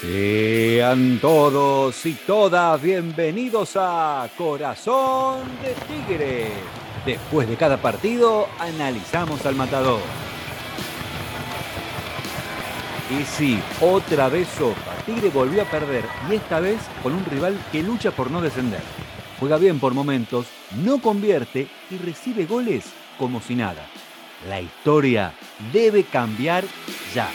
Sean todos y todas bienvenidos a Corazón de Tigre. Después de cada partido, analizamos al matador. Y sí, otra vez sopa. Tigre volvió a perder y esta vez con un rival que lucha por no descender. Juega bien por momentos, no convierte y recibe goles como si nada. La historia debe cambiar ya.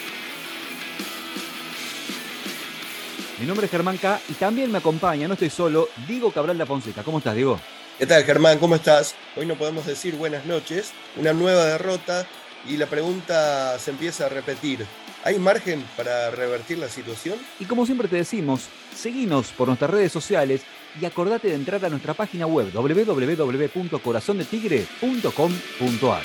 Mi nombre es Germán K y también me acompaña, no estoy solo, Diego Cabral de Fonseca. ¿Cómo estás, Diego? ¿Qué tal, Germán? ¿Cómo estás? Hoy no podemos decir buenas noches, una nueva derrota y la pregunta se empieza a repetir. ¿Hay margen para revertir la situación? Y como siempre te decimos, seguinos por nuestras redes sociales y acordate de entrar a nuestra página web www.corazondetigre.com.ar.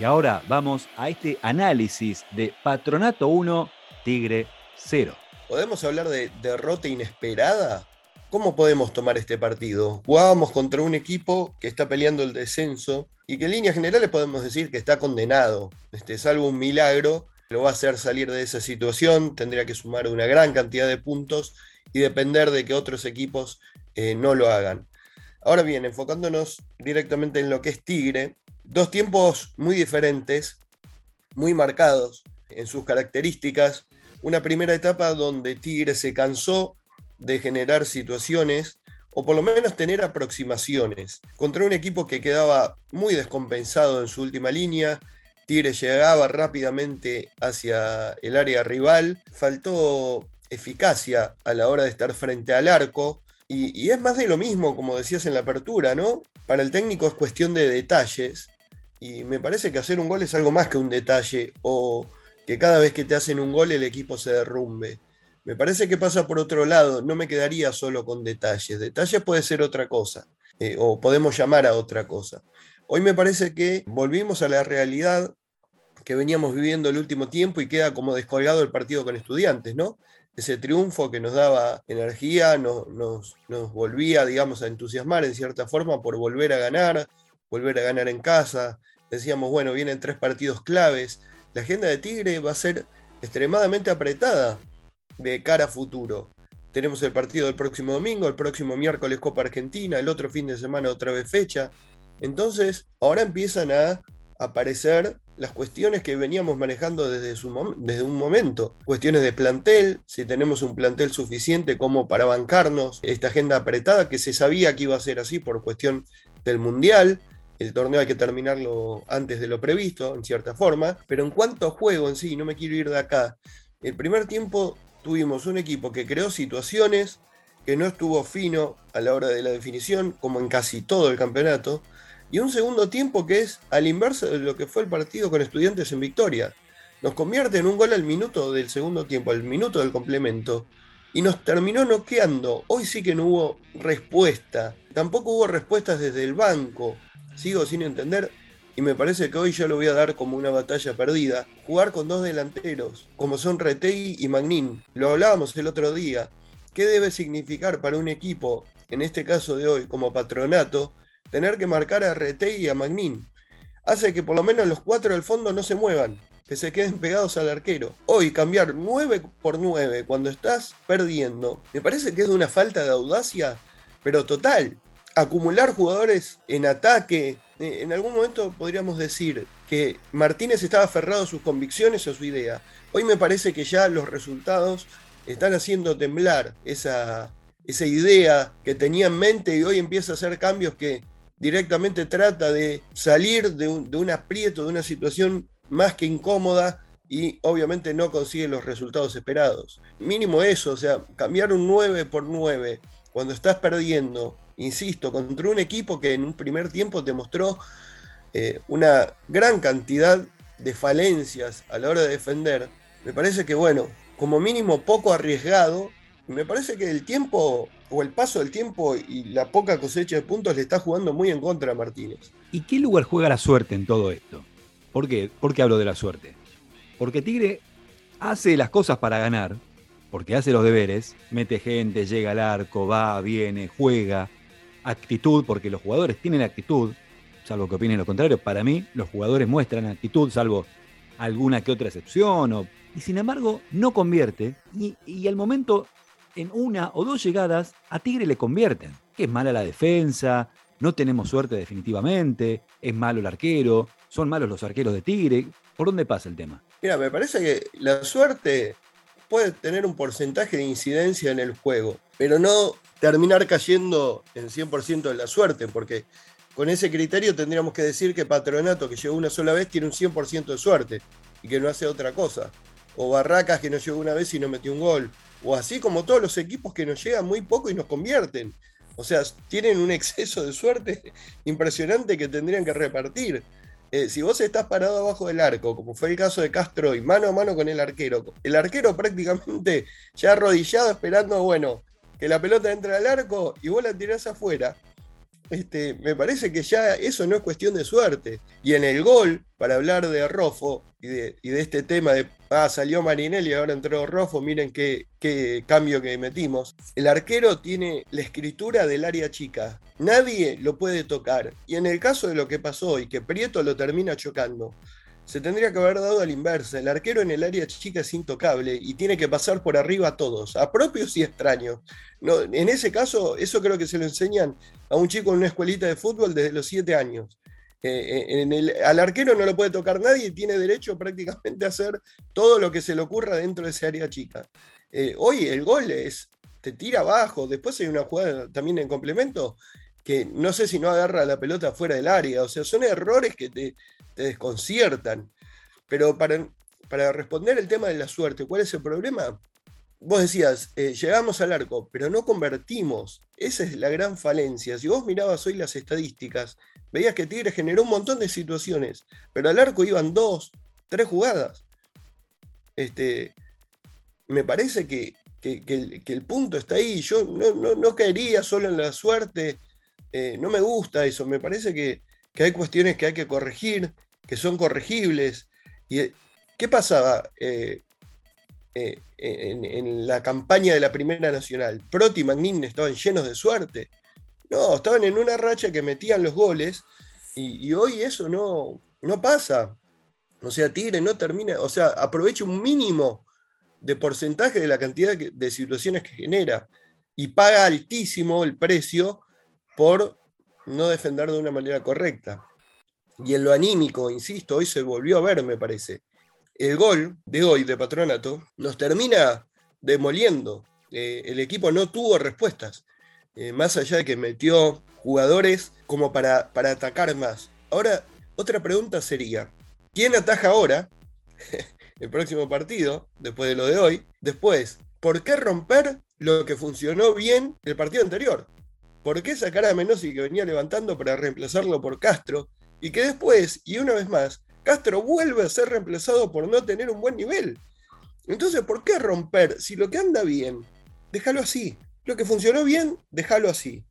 Y ahora vamos a este análisis de Patronato 1 Tigre 0. ¿Podemos hablar de derrota inesperada? ¿Cómo podemos tomar este partido? Jugábamos contra un equipo que está peleando el descenso y que en líneas generales podemos decir que está condenado. Este, salvo un milagro, lo va a hacer salir de esa situación, tendría que sumar una gran cantidad de puntos y depender de que otros equipos eh, no lo hagan. Ahora bien, enfocándonos directamente en lo que es Tigre, dos tiempos muy diferentes, muy marcados en sus características, una primera etapa donde Tigre se cansó de generar situaciones o por lo menos tener aproximaciones contra un equipo que quedaba muy descompensado en su última línea. Tigre llegaba rápidamente hacia el área rival, faltó eficacia a la hora de estar frente al arco. Y, y, es más de lo mismo, como decías en la apertura, ¿no? Para el técnico es cuestión de detalles. Y me parece que hacer un gol es algo más que un detalle o que cada vez que te hacen un gol el equipo se derrumbe. Me parece que pasa por otro lado, no me quedaría solo con detalles. Detalles puede ser otra cosa, eh, o podemos llamar a otra cosa. Hoy me parece que volvimos a la realidad que veníamos viviendo el último tiempo y queda como descolgado el partido con estudiantes, ¿no? Ese triunfo que nos daba energía, nos, nos, nos volvía, digamos, a entusiasmar en cierta forma por volver a ganar, volver a ganar en casa. Decíamos, bueno, vienen tres partidos claves, la agenda de Tigre va a ser extremadamente apretada de cara a futuro. Tenemos el partido del próximo domingo, el próximo miércoles Copa Argentina, el otro fin de semana otra vez fecha. Entonces, ahora empiezan a aparecer las cuestiones que veníamos manejando desde, su desde un momento. Cuestiones de plantel, si tenemos un plantel suficiente como para bancarnos esta agenda apretada, que se sabía que iba a ser así por cuestión del Mundial el torneo hay que terminarlo antes de lo previsto, en cierta forma, pero en cuanto a juego en sí, no me quiero ir de acá, el primer tiempo tuvimos un equipo que creó situaciones, que no estuvo fino a la hora de la definición, como en casi todo el campeonato, y un segundo tiempo que es al inverso de lo que fue el partido con estudiantes en victoria. Nos convierte en un gol al minuto del segundo tiempo, al minuto del complemento, y nos terminó noqueando. Hoy sí que no hubo respuesta, tampoco hubo respuestas desde el banco sigo sin entender y me parece que hoy yo lo voy a dar como una batalla perdida. Jugar con dos delanteros, como son Retegui y Magnin. Lo hablábamos el otro día. ¿Qué debe significar para un equipo, en este caso de hoy, como patronato, tener que marcar a Retegui y a Magnin? Hace que por lo menos los cuatro del fondo no se muevan, que se queden pegados al arquero. Hoy cambiar 9 por 9 cuando estás perdiendo, me parece que es una falta de audacia, pero total acumular jugadores en ataque. Eh, en algún momento podríamos decir que Martínez estaba aferrado a sus convicciones a su idea. Hoy me parece que ya los resultados están haciendo temblar esa, esa idea que tenía en mente y hoy empieza a hacer cambios que directamente trata de salir de un, de un aprieto, de una situación más que incómoda y obviamente no consigue los resultados esperados. Mínimo eso, o sea, cambiar un 9 por 9 cuando estás perdiendo insisto, contra un equipo que en un primer tiempo demostró eh, una gran cantidad de falencias a la hora de defender, me parece que, bueno, como mínimo poco arriesgado, me parece que el tiempo o el paso del tiempo y la poca cosecha de puntos le está jugando muy en contra a Martínez. ¿Y qué lugar juega la suerte en todo esto? ¿Por qué? ¿Por qué hablo de la suerte? Porque Tigre hace las cosas para ganar, porque hace los deberes, mete gente, llega al arco, va, viene, juega, actitud, porque los jugadores tienen actitud, salvo que opinen lo contrario. Para mí, los jugadores muestran actitud, salvo alguna que otra excepción, y sin embargo no convierte, y, y al momento en una o dos llegadas a Tigre le convierten. Que es mala la defensa, no tenemos suerte definitivamente, es malo el arquero, son malos los arqueros de Tigre. ¿Por dónde pasa el tema? Mira, me parece que la suerte puede tener un porcentaje de incidencia en el juego, pero no terminar cayendo en 100% de la suerte, porque con ese criterio tendríamos que decir que Patronato, que llegó una sola vez, tiene un 100% de suerte y que no hace otra cosa. O Barracas, que no llegó una vez y no metió un gol. O así como todos los equipos que nos llegan muy poco y nos convierten. O sea, tienen un exceso de suerte impresionante que tendrían que repartir. Eh, si vos estás parado abajo del arco, como fue el caso de Castro, y mano a mano con el arquero, el arquero prácticamente ya arrodillado esperando, bueno, que la pelota entre al arco y vos la tirás afuera. Este, me parece que ya eso no es cuestión de suerte. Y en el gol, para hablar de Rofo y de, este tema de, ah, salió Marinelli y ahora entró Rofo, miren qué, qué cambio que metimos. El arquero tiene la escritura del área chica. Nadie lo puede tocar. Y en el caso de lo que pasó y que Prieto lo termina chocando, se tendría que haber dado al inverso. El arquero en el área chica es intocable y tiene que pasar por arriba a todos, a propios y extraños. No, en ese caso, eso creo que se lo enseñan a un chico en una escuelita de fútbol desde los siete años. Eh, eh, al arquero no lo puede tocar nadie y tiene derecho prácticamente a hacer todo lo que se le ocurra dentro de ese área chica. Eh, hoy el gol es, te tira abajo, después hay una jugada también en complemento que no sé si no agarra la pelota fuera del área, o sea, son errores que te, te desconciertan. Pero para, para responder el tema de la suerte, ¿cuál es el problema? Vos decías, eh, llegamos al arco, pero no convertimos. Esa es la gran falencia. Si vos mirabas hoy las estadísticas, veías que Tigre generó un montón de situaciones, pero al arco iban dos, tres jugadas. Este, me parece que, el, punto está ahí. Yo no, no, caería solo en la suerte. Eh, no me gusta eso. Me parece que, que hay cuestiones que hay que corregir, que son corregibles. ¿Y eh, qué pasaba eh, en, la campaña de la Primera Nacional? Proti y Magnin estaban llenos de suerte. No, estaban en una racha que metían los goles y, hoy eso no, no pasa. O sea, Tigre no termina, o sea, aprovecha un mínimo de porcentaje de la cantidad de situaciones que genera y paga altísimo el precio por no defender de una manera correcta. Y en lo anímico, insisto, hoy se volvió a ver, me parece. El gol de hoy de Patronato nos termina demoliendo. Eh, el equipo no tuvo respuestas, eh, más allá de que metió jugadores como para, para atacar más. Ahora, otra pregunta sería, ¿quién ataja ahora el próximo partido, después de lo de hoy? Después, ¿por qué romper lo que funcionó bien el partido anterior? ¿Por qué sacar a Menosi que venía levantando para reemplazarlo por Castro? Y que después, y una vez más, Castro vuelve a ser reemplazado por no tener un buen nivel. Entonces, ¿por qué romper? Si lo que anda bien, déjalo así. Lo que funcionó bien, déjalo así.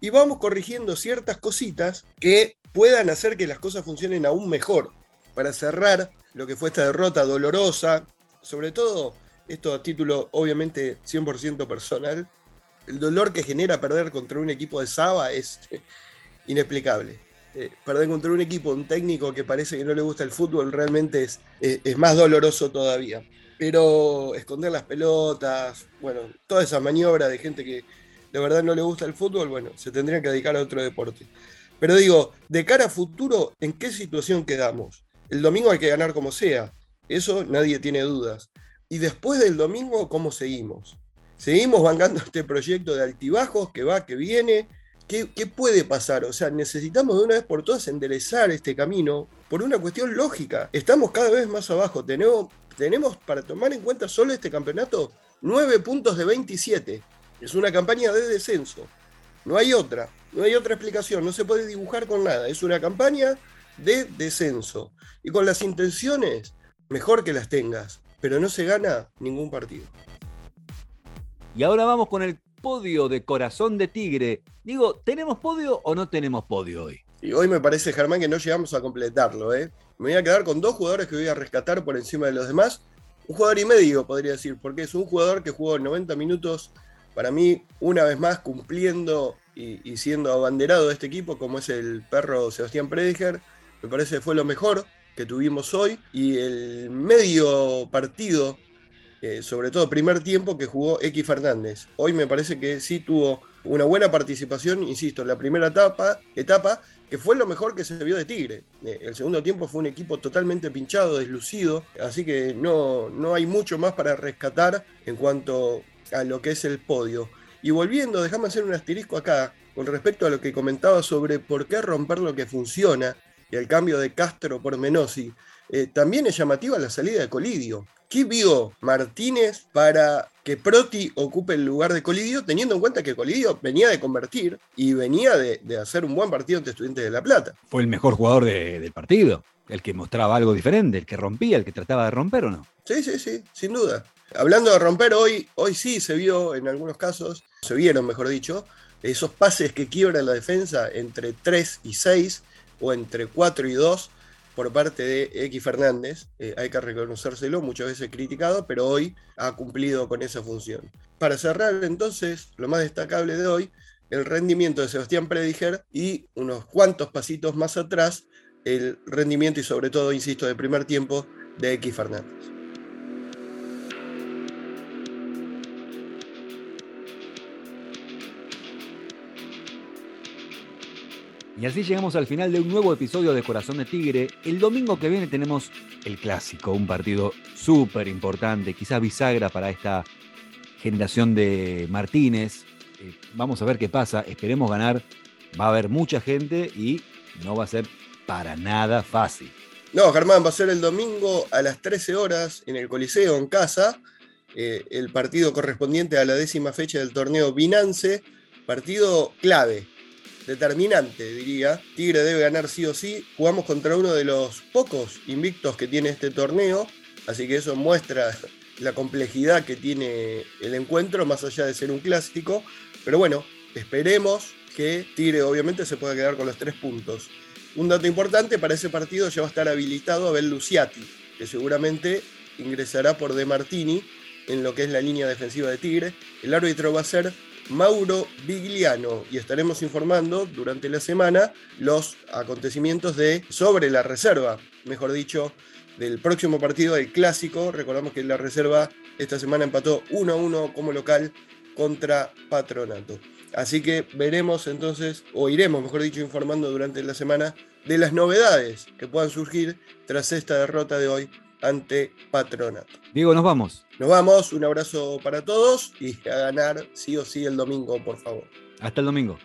Y vamos corrigiendo ciertas cositas que puedan hacer que las cosas funcionen aún mejor. Para cerrar lo que fue esta derrota dolorosa, sobre todo esto a título obviamente 100% personal, el dolor que genera perder contra un equipo de Saba es inexplicable. Eh, perder contra un equipo, un técnico que parece que no le gusta el fútbol, realmente es, es, más doloroso todavía. Pero esconder las pelotas, bueno, toda esa maniobra de gente que de verdad no le gusta el fútbol, bueno, se tendrían que dedicar a otro deporte. Pero digo, de cara a futuro, ¿en qué situación quedamos? El domingo hay que ganar como sea, eso nadie tiene dudas. Y después del domingo, ¿cómo seguimos? Seguimos bancando este proyecto de altibajos que va, que viene. ¿Qué, puede pasar? O sea, necesitamos de una vez por todas enderezar este camino por una cuestión lógica. Estamos cada vez más abajo. Tenemos, para tomar en cuenta solo este campeonato 9 puntos de 27. Es una campaña de descenso. No hay otra. No hay otra explicación. No se puede dibujar con nada. Es una campaña de descenso. Y con las intenciones, mejor que las tengas. Pero no se gana ningún partido. Y ahora vamos con el podio de Corazón de Tigre. Digo, ¿tenemos podio o no tenemos podio hoy? Y hoy me parece, Germán, que no llegamos a completarlo. ¿eh? Me voy a quedar con dos jugadores que voy a rescatar por encima de los demás. Un jugador y medio, podría decir, porque es un jugador que jugó 90 minutos, para mí, una vez más cumpliendo y, siendo abanderado de este equipo, como es el perro Sebastián Prediger. Me parece que fue lo mejor que tuvimos hoy y el medio partido, eh, sobre todo primer tiempo que jugó X Fernández. Hoy me parece que sí tuvo una buena participación, insisto, en la primera etapa, etapa que fue lo mejor que se vio de Tigre. Eh, el segundo tiempo fue un equipo totalmente pinchado, deslucido, así que no, no hay mucho más para rescatar en cuanto a lo que es el podio. Y volviendo, déjame hacer un asterisco acá con respecto a lo que comentaba sobre por qué romper lo que funciona y el cambio de Castro por Menosi. Eh, también es llamativa la salida de Colidio. ¿Qué vio Martínez para que Proti ocupe el lugar de Colidio, teniendo en cuenta que Colidio venía de convertir y venía de, hacer un buen partido ante Estudiantes de La Plata? Fue el mejor jugador del partido, el que mostraba algo diferente, el que rompía, el que trataba de romper o no. Sí, sí, sí, sin duda. Hablando de romper, hoy, hoy sí se vio en algunos casos, se vieron, mejor dicho, esos pases que quiebran la defensa entre 3 y 6 o entre 4 y 2 por parte de X Fernández, eh, hay que reconocérselo, muchas veces criticado, pero hoy ha cumplido con esa función. Para cerrar entonces, lo más destacable de hoy, el rendimiento de Sebastián Prediger y unos cuantos pasitos más atrás, el rendimiento y sobre todo, insisto, de primer tiempo de X Fernández. Y así llegamos al final de un nuevo episodio de Corazón de Tigre. El domingo que viene tenemos el clásico, un partido súper importante, quizás bisagra para esta generación de Martínez. Eh, vamos a ver qué pasa, esperemos ganar. Va a haber mucha gente y no va a ser para nada fácil. No, Germán, va a ser el domingo a las 13 horas en el Coliseo, en casa, eh, el partido correspondiente a la décima fecha del torneo Binance, partido clave determinante, diría. Tigre debe ganar sí o sí. Jugamos contra uno de los pocos invictos que tiene este torneo, así que eso muestra la complejidad que tiene el encuentro, más allá de ser un clásico. Pero bueno, esperemos que Tigre obviamente se pueda quedar con los tres puntos. Un dato importante, para ese partido ya va a estar habilitado Abel Luciati, que seguramente ingresará por De Martini en lo que es la línea defensiva de Tigre. El árbitro va a ser Mauro Vigliano y estaremos informando durante la semana los acontecimientos de sobre la reserva, mejor dicho, del próximo partido del clásico. Recordamos que la reserva esta semana empató 1 a 1 como local contra Patronato. Así que veremos entonces, o iremos, mejor dicho, informando durante la semana de las novedades que puedan surgir tras esta derrota de hoy ante Patronato. Diego, nos vamos. Nos vamos, un abrazo para todos y a ganar sí o sí el domingo, por favor. Hasta el domingo.